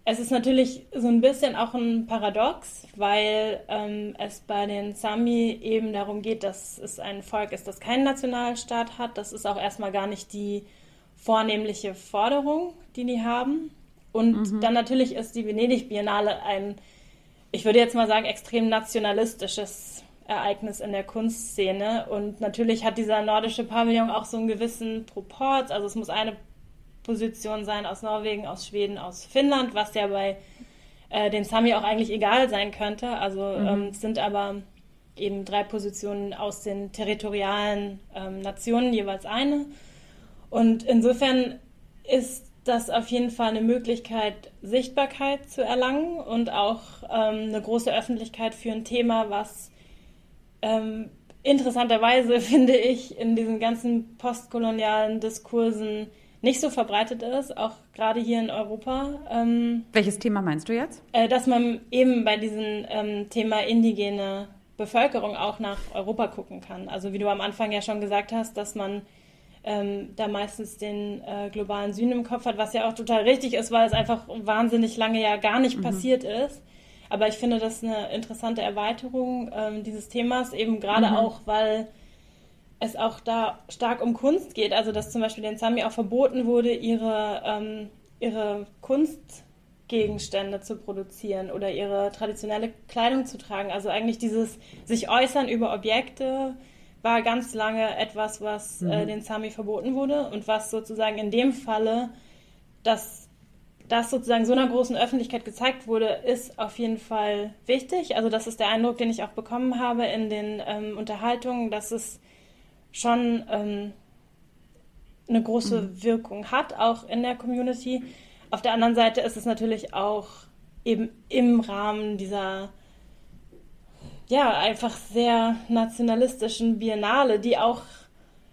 es ist natürlich so ein bisschen auch ein Paradox, weil ähm, es bei den Sami eben darum geht, dass es ein Volk ist, das keinen Nationalstaat hat. Das ist auch erstmal gar nicht die vornehmliche Forderung, die die haben. Und mhm. dann natürlich ist die Venedig-Biennale ein, ich würde jetzt mal sagen, extrem nationalistisches Ereignis in der Kunstszene. Und natürlich hat dieser nordische Pavillon auch so einen gewissen Proport. Also es muss eine Position sein aus Norwegen, aus Schweden, aus Finnland, was ja bei äh, den Sami auch eigentlich egal sein könnte. Also mhm. ähm, es sind aber eben drei Positionen aus den territorialen ähm, Nationen jeweils eine. Und insofern ist das auf jeden Fall eine Möglichkeit, Sichtbarkeit zu erlangen und auch ähm, eine große Öffentlichkeit für ein Thema, was ähm, interessanterweise, finde ich, in diesen ganzen postkolonialen Diskursen nicht so verbreitet ist, auch gerade hier in Europa. Ähm, Welches Thema meinst du jetzt? Äh, dass man eben bei diesem ähm, Thema indigene Bevölkerung auch nach Europa gucken kann. Also wie du am Anfang ja schon gesagt hast, dass man ähm, da meistens den äh, globalen Süden im Kopf hat, was ja auch total richtig ist, weil es einfach wahnsinnig lange ja gar nicht mhm. passiert ist. Aber ich finde das eine interessante Erweiterung ähm, dieses Themas, eben gerade mhm. auch, weil es auch da stark um Kunst geht. Also dass zum Beispiel den Sami auch verboten wurde, ihre, ähm, ihre Kunstgegenstände zu produzieren oder ihre traditionelle Kleidung zu tragen. Also eigentlich dieses sich äußern über Objekte war ganz lange etwas, was äh, mhm. äh, den Sami verboten wurde und was sozusagen in dem Falle, dass das sozusagen so einer großen Öffentlichkeit gezeigt wurde, ist auf jeden Fall wichtig. Also das ist der Eindruck, den ich auch bekommen habe in den ähm, Unterhaltungen, dass es schon ähm, eine große mhm. Wirkung hat, auch in der Community. Auf der anderen Seite ist es natürlich auch eben im Rahmen dieser ja, einfach sehr nationalistischen Biennale, die auch,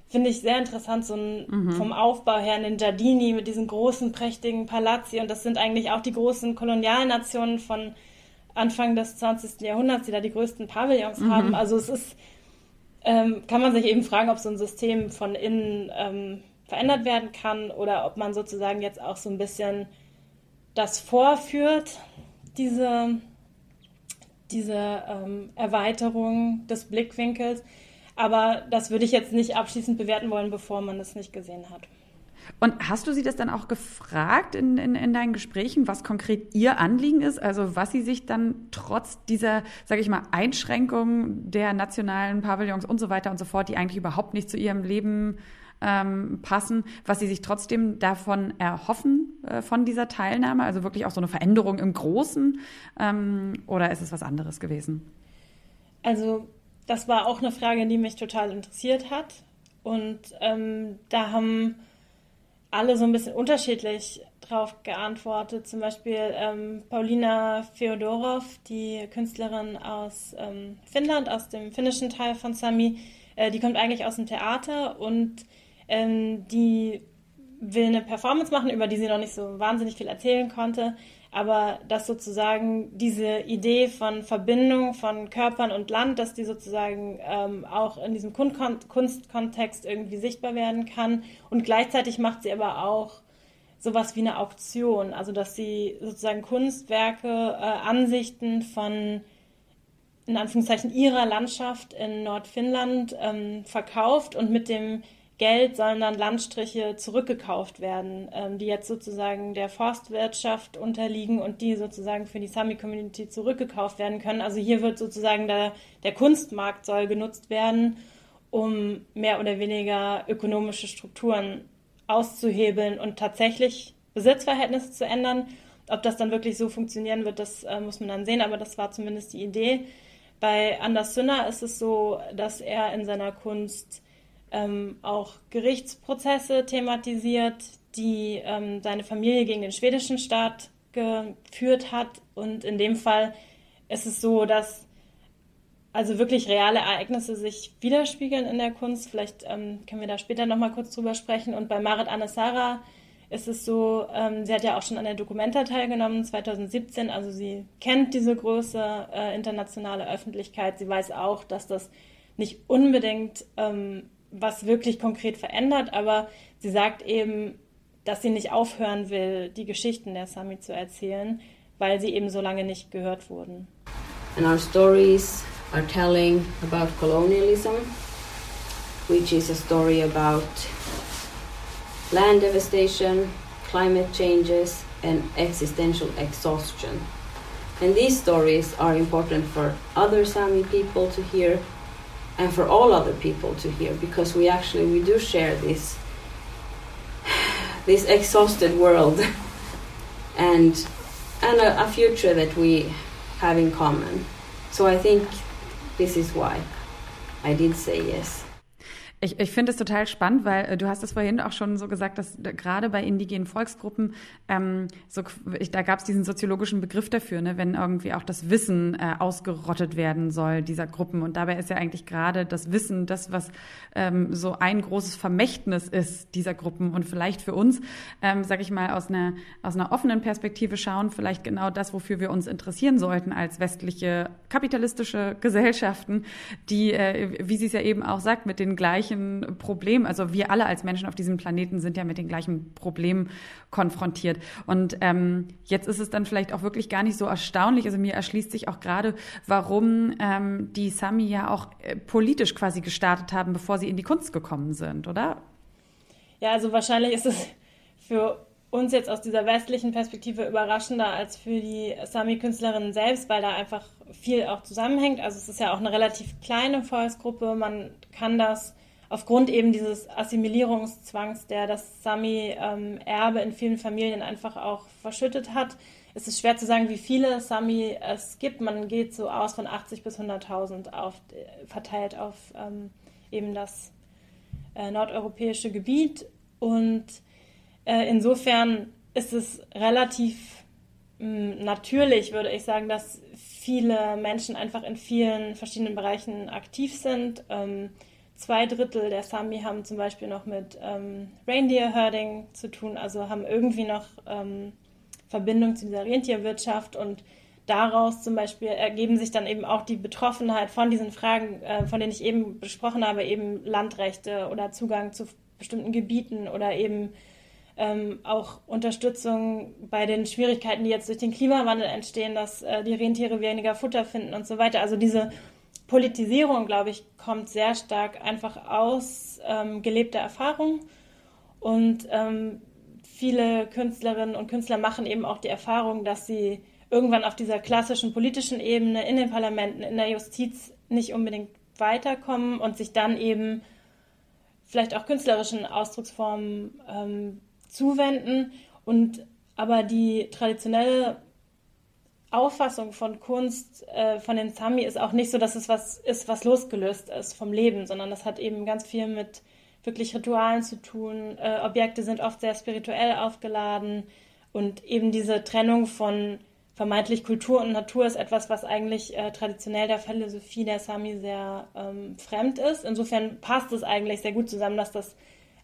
finde ich, sehr interessant, so ein, mhm. vom Aufbau her in den Giardini mit diesen großen, prächtigen Palazzi. Und das sind eigentlich auch die großen Kolonialnationen von Anfang des 20. Jahrhunderts, die da die größten Pavillons mhm. haben. Also es ist ähm, kann man sich eben fragen, ob so ein System von innen ähm, verändert werden kann oder ob man sozusagen jetzt auch so ein bisschen das vorführt, diese, diese ähm, Erweiterung des Blickwinkels. Aber das würde ich jetzt nicht abschließend bewerten wollen, bevor man es nicht gesehen hat. Und hast du sie das dann auch gefragt in, in, in deinen Gesprächen, was konkret ihr Anliegen ist? Also was sie sich dann trotz dieser, sage ich mal, Einschränkung der nationalen Pavillons und so weiter und so fort, die eigentlich überhaupt nicht zu ihrem Leben ähm, passen, was sie sich trotzdem davon erhoffen, äh, von dieser Teilnahme? Also wirklich auch so eine Veränderung im Großen? Ähm, oder ist es was anderes gewesen? Also das war auch eine Frage, die mich total interessiert hat. Und ähm, da haben alle so ein bisschen unterschiedlich drauf geantwortet. Zum Beispiel ähm, Paulina Feodorov, die Künstlerin aus ähm, Finnland, aus dem finnischen Teil von Sami, äh, die kommt eigentlich aus dem Theater und ähm, die will eine Performance machen, über die sie noch nicht so wahnsinnig viel erzählen konnte aber dass sozusagen diese Idee von Verbindung von Körpern und Land, dass die sozusagen ähm, auch in diesem Kunstkontext irgendwie sichtbar werden kann. Und gleichzeitig macht sie aber auch sowas wie eine Auktion, also dass sie sozusagen Kunstwerke, äh, Ansichten von in Anführungszeichen ihrer Landschaft in Nordfinnland ähm, verkauft und mit dem Geld sollen dann Landstriche zurückgekauft werden, ähm, die jetzt sozusagen der Forstwirtschaft unterliegen und die sozusagen für die Sami-Community zurückgekauft werden können. Also hier wird sozusagen der, der Kunstmarkt soll genutzt werden, um mehr oder weniger ökonomische Strukturen auszuhebeln und tatsächlich Besitzverhältnisse zu ändern. Ob das dann wirklich so funktionieren wird, das äh, muss man dann sehen, aber das war zumindest die Idee. Bei Anders Sünner ist es so, dass er in seiner Kunst ähm, auch Gerichtsprozesse thematisiert, die ähm, seine Familie gegen den schwedischen Staat geführt hat. Und in dem Fall ist es so, dass also wirklich reale Ereignisse sich widerspiegeln in der Kunst. Vielleicht ähm, können wir da später nochmal kurz drüber sprechen. Und bei Marit Anasara ist es so, ähm, sie hat ja auch schon an der Documenta teilgenommen 2017, also sie kennt diese große äh, internationale Öffentlichkeit. Sie weiß auch, dass das nicht unbedingt ähm, was wirklich konkret verändert, aber sie sagt eben, dass sie nicht aufhören will, die Geschichten der Sami zu erzählen, weil sie eben so lange nicht gehört wurden. And our stories are telling about colonialism, which is a story about land devastation, climate changes, and existential exhaustion. And these stories are important for other Sami people to hear and for all other people to hear because we actually we do share this this exhausted world and and a, a future that we have in common. So I think this is why I did say yes. Ich, ich finde es total spannend, weil äh, du hast es vorhin auch schon so gesagt, dass gerade bei indigenen Volksgruppen, ähm, so, ich, da gab es diesen soziologischen Begriff dafür, ne, wenn irgendwie auch das Wissen äh, ausgerottet werden soll dieser Gruppen. Und dabei ist ja eigentlich gerade das Wissen das, was ähm, so ein großes Vermächtnis ist dieser Gruppen. Und vielleicht für uns, ähm, sage ich mal, aus einer, aus einer offenen Perspektive schauen, vielleicht genau das, wofür wir uns interessieren sollten als westliche kapitalistische Gesellschaften, die, äh, wie sie es ja eben auch sagt, mit den gleichen gleichen Problem, also wir alle als Menschen auf diesem Planeten sind ja mit den gleichen Problemen konfrontiert. Und ähm, jetzt ist es dann vielleicht auch wirklich gar nicht so erstaunlich, also mir erschließt sich auch gerade, warum ähm, die Sami ja auch äh, politisch quasi gestartet haben, bevor sie in die Kunst gekommen sind, oder? Ja, also wahrscheinlich ist es für uns jetzt aus dieser westlichen Perspektive überraschender als für die Sami-Künstlerinnen selbst, weil da einfach viel auch zusammenhängt. Also es ist ja auch eine relativ kleine Volksgruppe. Man kann das aufgrund eben dieses Assimilierungszwangs, der das Sami-Erbe ähm, in vielen Familien einfach auch verschüttet hat, ist es schwer zu sagen, wie viele Sami es gibt. Man geht so aus von 80 bis 100.000 auf, verteilt auf ähm, eben das äh, nordeuropäische Gebiet. Und äh, insofern ist es relativ mh, hm, natürlich, würde ich sagen, dass viele Menschen einfach in vielen verschiedenen Bereichen aktiv sind. Ähm, zwei Drittel der Sami haben zum Beispiel noch mit ähm, Reindeer Herding zu tun, also haben irgendwie noch ähm, Verbindung zu dieser Rentierwirtschaft und daraus zum Beispiel ergeben sich dann eben auch die Betroffenheit von diesen Fragen, äh, von denen ich eben besprochen habe, eben Landrechte oder Zugang zu bestimmten Gebieten oder eben ähm, auch Unterstützung bei den Schwierigkeiten, die jetzt durch den Klimawandel entstehen, dass äh, die Rentiere weniger Futter finden und so weiter. Also diese Politisierung, glaube ich, kommt sehr stark einfach aus ähm, gelebter Erfahrung. Und ähm, viele Künstlerinnen und Künstler machen eben auch die Erfahrung, dass sie irgendwann auf dieser klassischen politischen Ebene in den Parlamenten, in der Justiz nicht unbedingt weiterkommen und sich dann eben vielleicht auch künstlerischen Ausdrucksformen ähm, zuwenden und aber die traditionelle Auffassung von Kunst äh, von den Sami ist auch nicht so, dass es was ist, was losgelöst ist vom Leben, sondern das hat eben ganz viel mit wirklich Ritualen zu tun. Äh, Objekte sind oft sehr spirituell aufgeladen und eben diese Trennung von vermeintlich Kultur und Natur ist etwas, was eigentlich äh, traditionell der Philosophie der Sami sehr ähm, fremd ist. Insofern passt es eigentlich sehr gut zusammen, dass das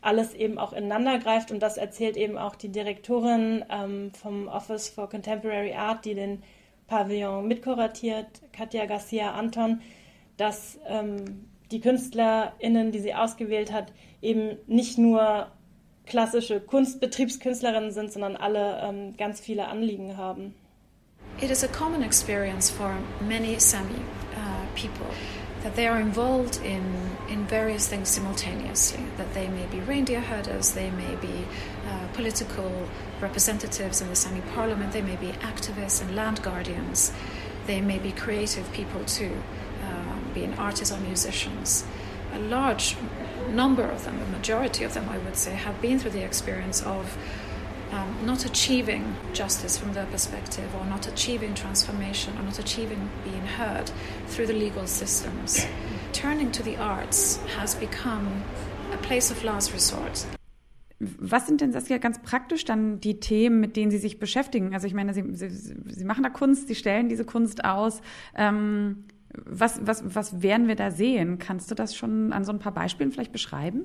alles eben auch ineinander greift und das erzählt eben auch die Direktorin ähm, vom Office for Contemporary Art, die den Pavillon mitkuratiert, Katja Garcia Anton, dass ähm, die KünstlerInnen, die sie ausgewählt hat, eben nicht nur klassische Kunstbetriebskünstlerinnen sind, sondern alle ähm, ganz viele Anliegen haben. It is a common experience for many Sami uh, people that they are involved in, in various things simultaneously, that they may be reindeer herders, they may be uh, political representatives in the Sami parliament, they may be activists and land guardians, they may be creative people too, uh, being artists or musicians. A large number of them, a majority of them, I would say, have been through the experience of um, not achieving justice from their perspective, or not achieving transformation, or not achieving being heard through the legal systems. Turning to the arts has become a place of last resort. Was sind denn Saskia ganz praktisch dann die Themen, mit denen Sie sich beschäftigen? Also ich meine, Sie, Sie, Sie machen da Kunst, Sie stellen diese Kunst aus. Ähm, was, was, was werden wir da sehen? Kannst du das schon an so ein paar Beispielen vielleicht beschreiben?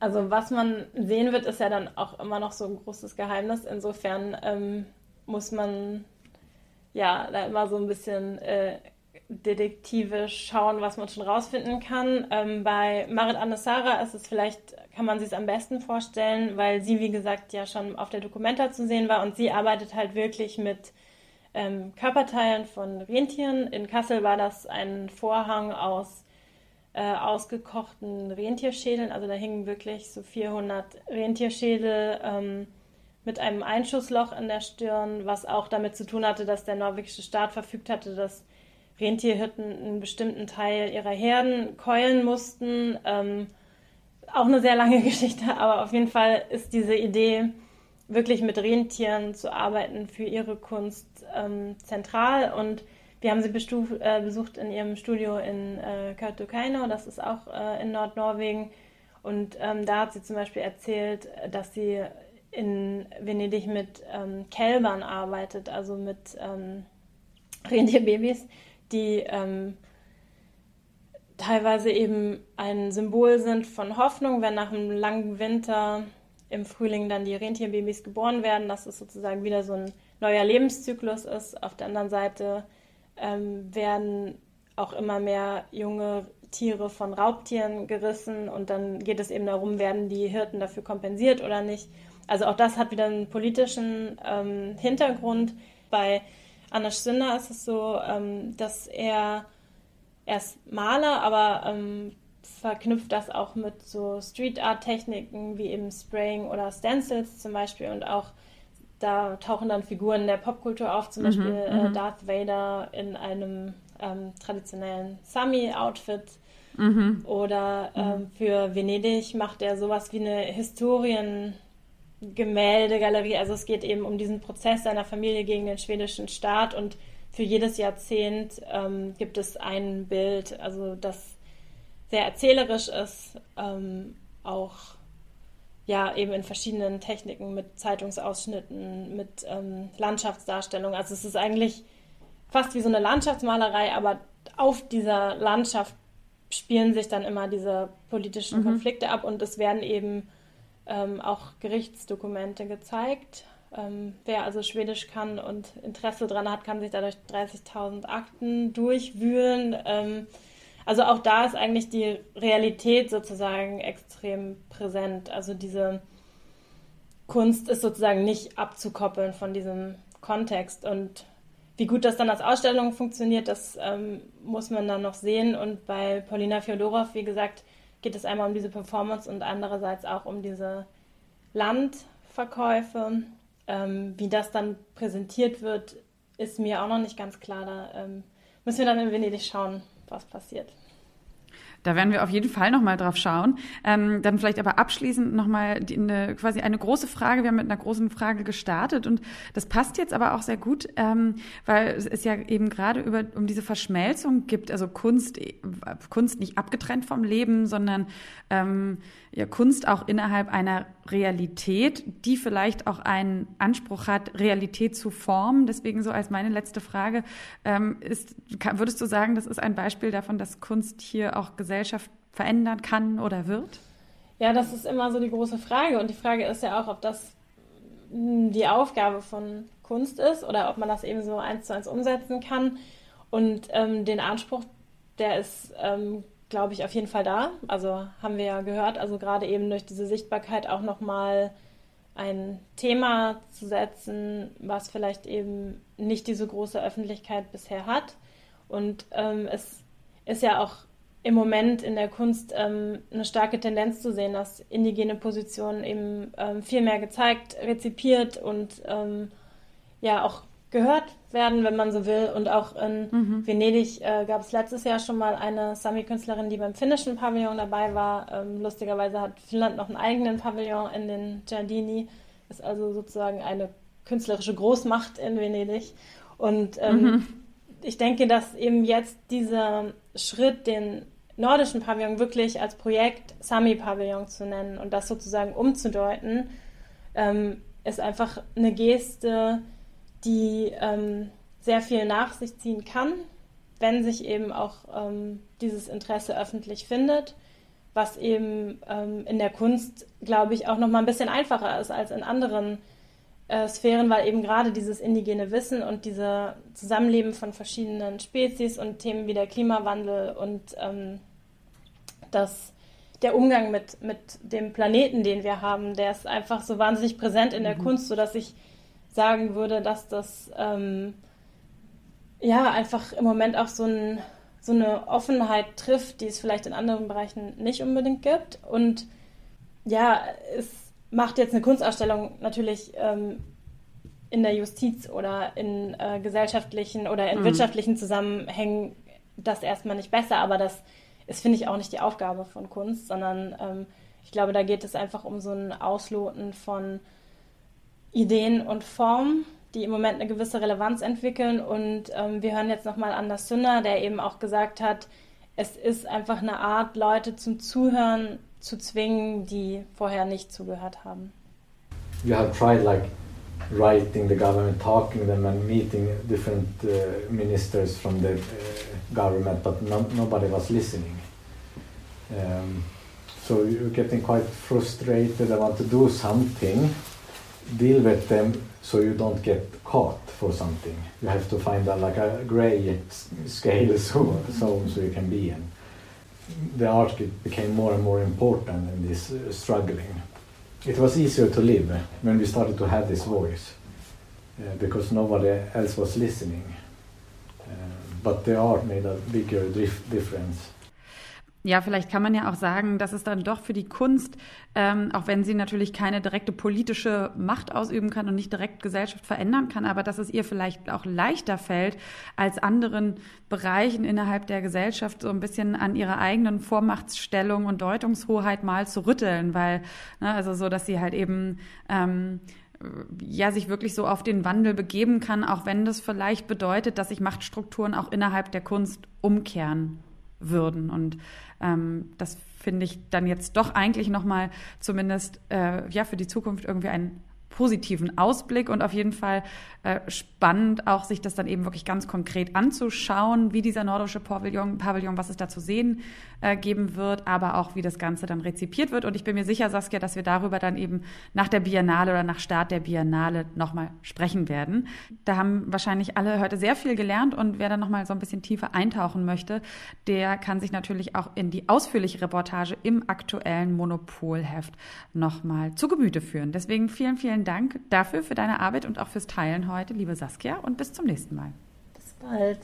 Also was man sehen wird, ist ja dann auch immer noch so ein großes Geheimnis. Insofern ähm, muss man ja da immer so ein bisschen äh, detektivisch schauen, was man schon rausfinden kann. Ähm, bei Marit Anessara ist es vielleicht, kann man sich es am besten vorstellen, weil sie, wie gesagt, ja schon auf der Dokumenta zu sehen war und sie arbeitet halt wirklich mit ähm, Körperteilen von Rentieren. In Kassel war das ein Vorhang aus äh, ausgekochten Rentierschädeln. Also da hingen wirklich so 400 Rentierschädel ähm, mit einem Einschussloch in der Stirn, was auch damit zu tun hatte, dass der norwegische Staat verfügt hatte, dass Rentierhirten einen bestimmten Teil ihrer Herden keulen mussten. Ähm, auch eine sehr lange Geschichte, aber auf jeden Fall ist diese Idee, wirklich mit Rentieren zu arbeiten für ihre Kunst ähm, zentral und wir haben sie äh, besucht in ihrem Studio in äh, Kautokeino, das ist auch äh, in Nordnorwegen. Und ähm, da hat sie zum Beispiel erzählt, dass sie in Venedig mit ähm, Kälbern arbeitet, also mit ähm, Rentierbabys, die ähm, teilweise eben ein Symbol sind von Hoffnung, wenn nach einem langen Winter im Frühling dann die Rentierbabys geboren werden, dass es sozusagen wieder so ein neuer Lebenszyklus ist. Auf der anderen Seite ähm, werden auch immer mehr junge Tiere von Raubtieren gerissen und dann geht es eben darum, werden die Hirten dafür kompensiert oder nicht. Also auch das hat wieder einen politischen ähm, Hintergrund. Bei Anders Sünder ist es so, ähm, dass er, er ist Maler, aber ähm, verknüpft das auch mit so Street Art Techniken wie eben Spraying oder Stencils zum Beispiel und auch da tauchen dann Figuren der Popkultur auf, zum mhm, Beispiel äh, mhm. Darth Vader in einem ähm, traditionellen Sami-Outfit. Mhm. Oder mhm. ähm, für Venedig macht er sowas wie eine Historiengemäldegalerie. Also es geht eben um diesen Prozess seiner Familie gegen den schwedischen Staat und für jedes Jahrzehnt ähm, gibt es ein Bild, also das sehr erzählerisch ist, ähm, auch ja eben in verschiedenen Techniken mit Zeitungsausschnitten, mit ähm, Landschaftsdarstellung. Also es ist eigentlich fast wie so eine Landschaftsmalerei, aber auf dieser Landschaft spielen sich dann immer diese politischen mhm. Konflikte ab und es werden eben ähm, auch Gerichtsdokumente gezeigt. Ähm, wer also Schwedisch kann und Interesse daran hat, kann sich dadurch 30.000 Akten durchwühlen. Ähm, also auch da ist eigentlich die Realität sozusagen extrem präsent. Also diese Kunst ist sozusagen nicht abzukoppeln von diesem Kontext. Und wie gut das dann als Ausstellung funktioniert, das ähm, muss man dann noch sehen. Und bei Paulina Fjodorow, wie gesagt, geht es einmal um diese Performance und andererseits auch um diese Landverkäufe. Ähm, wie das dann präsentiert wird, ist mir auch noch nicht ganz klar. Da ähm, müssen wir dann in Venedig schauen, was passiert. Da werden wir auf jeden Fall nochmal drauf schauen. Ähm, dann vielleicht aber abschließend nochmal eine, quasi eine große Frage. Wir haben mit einer großen Frage gestartet und das passt jetzt aber auch sehr gut, ähm, weil es ja eben gerade über, um diese Verschmelzung gibt, also Kunst, Kunst nicht abgetrennt vom Leben, sondern ähm, ja, Kunst auch innerhalb einer Realität, die vielleicht auch einen Anspruch hat, Realität zu formen. Deswegen so als meine letzte Frage, ähm, ist, würdest du sagen, das ist ein Beispiel davon, dass Kunst hier auch Gesellschaft verändern kann oder wird? Ja, das ist immer so die große Frage. Und die Frage ist ja auch, ob das hm, die Aufgabe von Kunst ist oder ob man das eben so eins zu eins umsetzen kann. Und ähm, den Anspruch, der ist ähm, glaube ich, auf jeden Fall da. Also haben wir ja gehört, also gerade eben durch diese Sichtbarkeit auch nochmal ein Thema zu setzen, was vielleicht eben nicht diese große Öffentlichkeit bisher hat. Und ähm, es ist ja auch im Moment in der Kunst ähm, eine starke Tendenz zu sehen, dass indigene Positionen eben ähm, viel mehr gezeigt, rezipiert und ähm, ja auch gehört werden, wenn man so will. Und auch in mhm. Venedig äh, gab es letztes Jahr schon mal eine Sami-Künstlerin, die beim finnischen Pavillon dabei war. Ähm, lustigerweise hat Finnland noch einen eigenen Pavillon in den Giardini, ist also sozusagen eine künstlerische Großmacht in Venedig. Und ähm, mhm. ich denke, dass eben jetzt dieser Schritt, den nordischen Pavillon wirklich als Projekt Sami-Pavillon zu nennen und das sozusagen umzudeuten, ähm, ist einfach eine Geste, die ähm, sehr viel nach sich ziehen kann, wenn sich eben auch ähm, dieses Interesse öffentlich findet, was eben ähm, in der Kunst, glaube ich, auch noch mal ein bisschen einfacher ist als in anderen äh, Sphären, weil eben gerade dieses indigene Wissen und dieses Zusammenleben von verschiedenen Spezies und Themen wie der Klimawandel und ähm, das, der Umgang mit, mit dem Planeten, den wir haben, der ist einfach so wahnsinnig präsent in der mhm. Kunst, sodass ich sagen würde, dass das ähm, ja einfach im Moment auch so, ein, so eine Offenheit trifft, die es vielleicht in anderen Bereichen nicht unbedingt gibt. Und ja, es macht jetzt eine Kunstausstellung natürlich ähm, in der Justiz oder in äh, gesellschaftlichen oder in mhm. wirtschaftlichen Zusammenhängen das erstmal nicht besser, aber das ist, finde ich, auch nicht die Aufgabe von Kunst, sondern ähm, ich glaube, da geht es einfach um so ein Ausloten von Ideen und Formen, die im Moment eine gewisse Relevanz entwickeln. Und ähm, wir hören jetzt nochmal an das Sünder, der eben auch gesagt hat, es ist einfach eine Art, Leute zum Zuhören zu zwingen, die vorher nicht zugehört haben. You have tried like writing the government, talking them and meeting different uh, ministers from the uh, government, but no, nobody was listening. Um, so you're getting quite frustrated. I want to do something, deal with them so you don't get caught for something. You have to find a, like a gray scale zone so, so you can be in. The art became more and more important in this uh, struggling. It was easier to live when we started to have this voice uh, because nobody else was listening. Uh, but the art made a bigger dif difference. Ja, vielleicht kann man ja auch sagen, dass es dann doch für die Kunst, ähm, auch wenn sie natürlich keine direkte politische Macht ausüben kann und nicht direkt Gesellschaft verändern kann, aber dass es ihr vielleicht auch leichter fällt, als anderen Bereichen innerhalb der Gesellschaft so ein bisschen an ihrer eigenen Vormachtsstellung und Deutungshoheit mal zu rütteln, weil, ne, also so, dass sie halt eben ähm, ja, sich wirklich so auf den Wandel begeben kann, auch wenn das vielleicht bedeutet, dass sich Machtstrukturen auch innerhalb der Kunst umkehren würden. Und ähm, das finde ich dann jetzt doch eigentlich nochmal zumindest äh, ja für die Zukunft irgendwie ein positiven Ausblick und auf jeden Fall äh, spannend, auch sich das dann eben wirklich ganz konkret anzuschauen, wie dieser nordische Pavillon, Pavillon was es da zu sehen äh, geben wird, aber auch wie das Ganze dann rezipiert wird. Und ich bin mir sicher, Saskia, dass wir darüber dann eben nach der Biennale oder nach Start der Biennale nochmal sprechen werden. Da haben wahrscheinlich alle heute sehr viel gelernt und wer dann nochmal so ein bisschen tiefer eintauchen möchte, der kann sich natürlich auch in die ausführliche Reportage im aktuellen Monopolheft nochmal zu Gemüte führen. Deswegen vielen, vielen Dank dafür, für deine Arbeit und auch fürs Teilen heute, liebe Saskia, und bis zum nächsten Mal. Bis bald.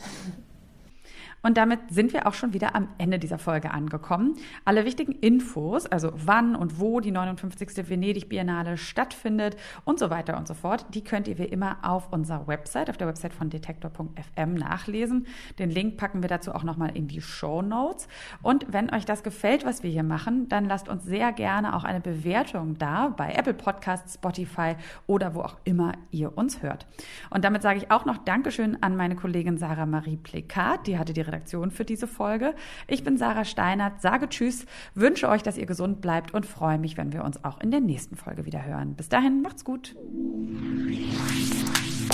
Und damit sind wir auch schon wieder am Ende dieser Folge angekommen. Alle wichtigen Infos, also wann und wo die 59. Venedig Biennale stattfindet und so weiter und so fort, die könnt ihr wie immer auf unserer Website, auf der Website von detektor.fm nachlesen. Den Link packen wir dazu auch nochmal in die Show Notes. Und wenn euch das gefällt, was wir hier machen, dann lasst uns sehr gerne auch eine Bewertung da bei Apple Podcasts, Spotify oder wo auch immer ihr uns hört. Und damit sage ich auch noch Dankeschön an meine Kollegin Sarah Marie Plekat, die hatte die Redaktion für diese Folge. Ich bin Sarah Steinert, sage Tschüss, wünsche euch, dass ihr gesund bleibt und freue mich, wenn wir uns auch in der nächsten Folge wieder hören. Bis dahin, macht's gut.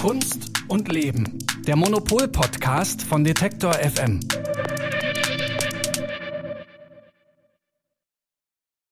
Kunst und Leben. Der Monopol-Podcast von Detektor FM.